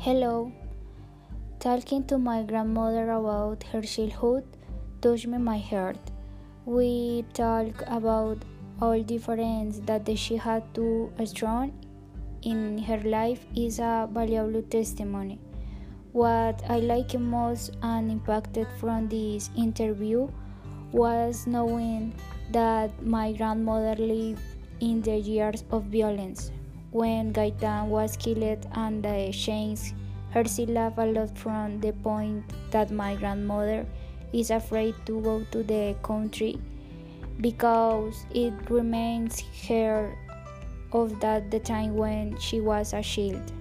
Hello. Talking to my grandmother about her childhood touched me my heart. We talk about all difference that she had to strong in her life is a valuable testimony. What I liked most and impacted from this interview was knowing that my grandmother lived in the years of violence when Gaitan was killed and the chains herself laughed a lot from the point that my grandmother is afraid to go to the country because it reminds her of that the time when she was a child.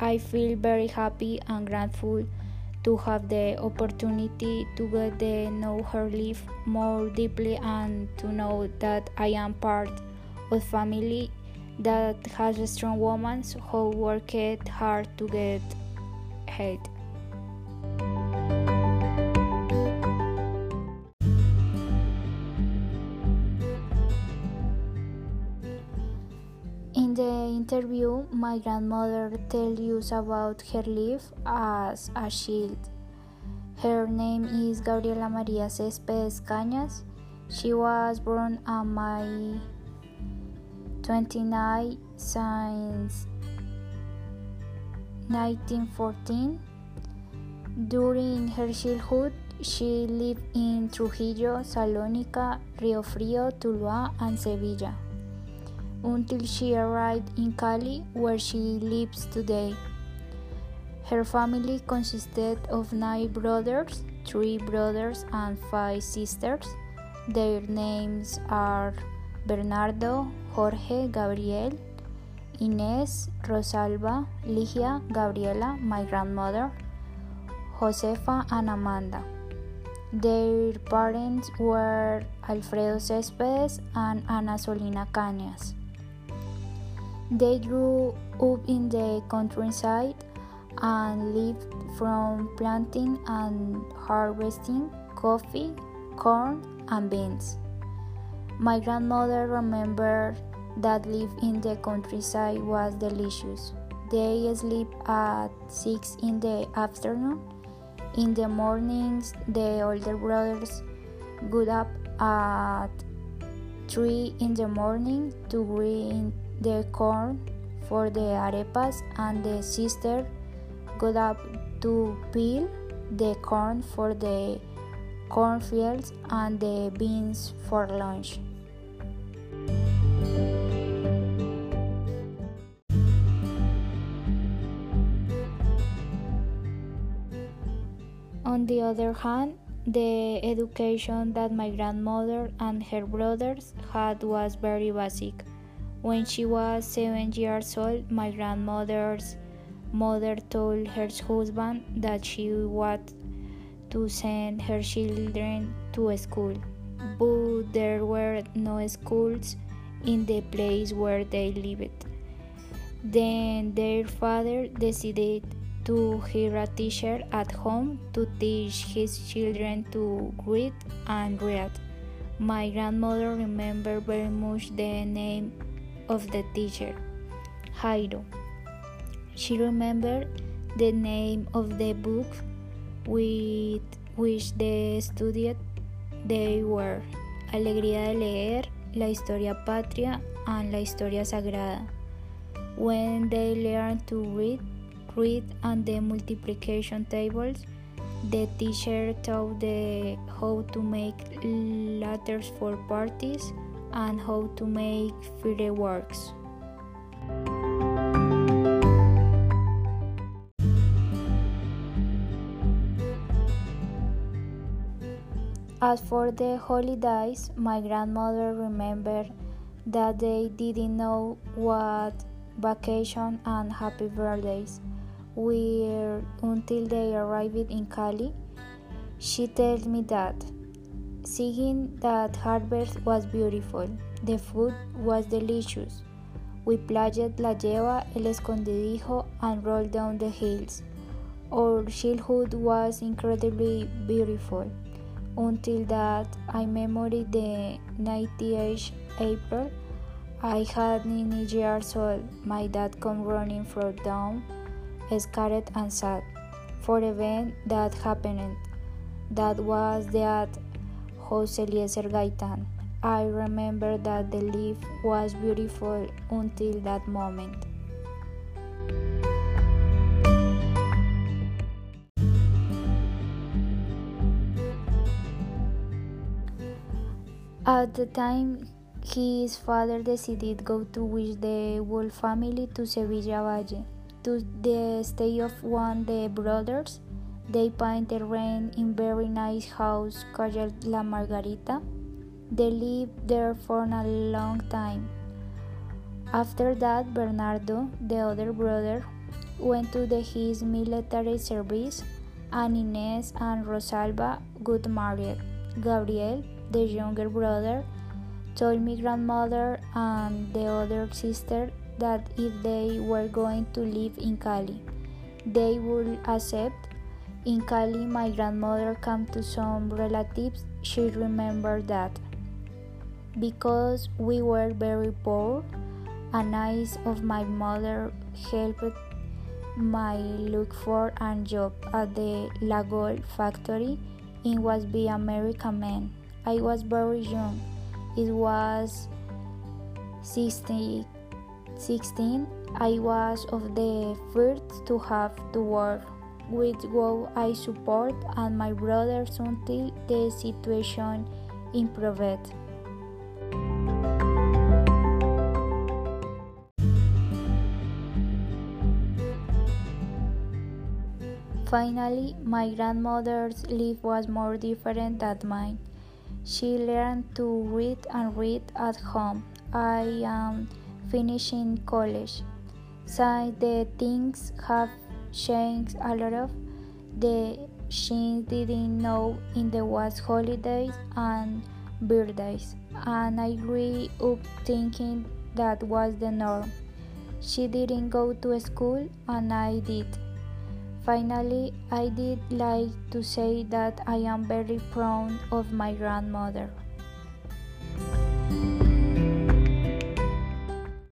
I feel very happy and grateful to have the opportunity to get to know her life more deeply and to know that I am part of family that has a strong woman who worked hard to get ahead. In the interview, my grandmother tells you about her life as a child. Her name is Gabriela Maria Céspedes Cañas. She was born on May 29 since 1914. During her childhood, she lived in Trujillo, Salónica, Rio Frío, Tuluá, and Sevilla until she arrived in Cali, where she lives today. Her family consisted of nine brothers, three brothers, and five sisters. Their names are Bernardo, Jorge, Gabriel, Inés, Rosalba, Ligia, Gabriela, my grandmother, Josefa, and Amanda. Their parents were Alfredo Céspedes and Ana Solina Cañas. They grew up in the countryside and lived from planting and harvesting coffee, corn, and beans. My grandmother remembered that life in the countryside was delicious. They sleep at 6 in the afternoon. In the mornings, the older brothers got up at 3 in the morning to grind the corn for the arepas, and the sister got up to peel the corn for the cornfields and the beans for lunch. On the other hand, the education that my grandmother and her brothers had was very basic. When she was seven years old, my grandmother's mother told her husband that she wanted to send her children to school, but there were no schools in the place where they lived. Then their father decided to hire a teacher at home to teach his children to read and read. My grandmother remembered very much the name of the teacher, Jairo. She remembered the name of the book with which they studied. They were Alegría de leer, La historia patria, and La historia sagrada. When they learned to read, read and the multiplication tables, the teacher taught them how to make letters for parties and how to make fireworks. As for the holidays, my grandmother remembered that they didn't know what vacation and happy birthdays were until they arrived in Cali. She tells me that seeing that harvest was beautiful, the food was delicious. We played La Lleva, El Escondedijo, and rolled down the hills. Our childhood was incredibly beautiful until that I memory the 98th April. I had nine years old. My dad come running from down scared and sad for the event that happened. That was that Jose Eliécer Gaitan. I remember that the life was beautiful until that moment. At the time, his father decided go to wish the whole family to Sevilla Valle, to the stay of one the brothers. They painted rain in very nice house called La Margarita. They lived there for a long time. After that, Bernardo, the other brother, went to the, his military service, and Inés and Rosalba got married. Gabriel, the younger brother, told my grandmother and the other sister that if they were going to live in Cali, they would accept. In Cali, my grandmother came to some relatives. She remembered that. Because we were very poor, a niece of my mother helped my look for a job at the Lagol factory in was be American man. I was very young. It was 16, 16. I was of the first to have to work with who I support and my brothers until the situation improved. Finally, my grandmother's life was more different than mine. She learned to read and read at home. I am finishing college. Since the things have changed a lot of the she didn't know in the was holidays and birthdays and I grew up thinking that was the norm. She didn't go to school and I did. Finally, I did like to say that I am very proud of my grandmother.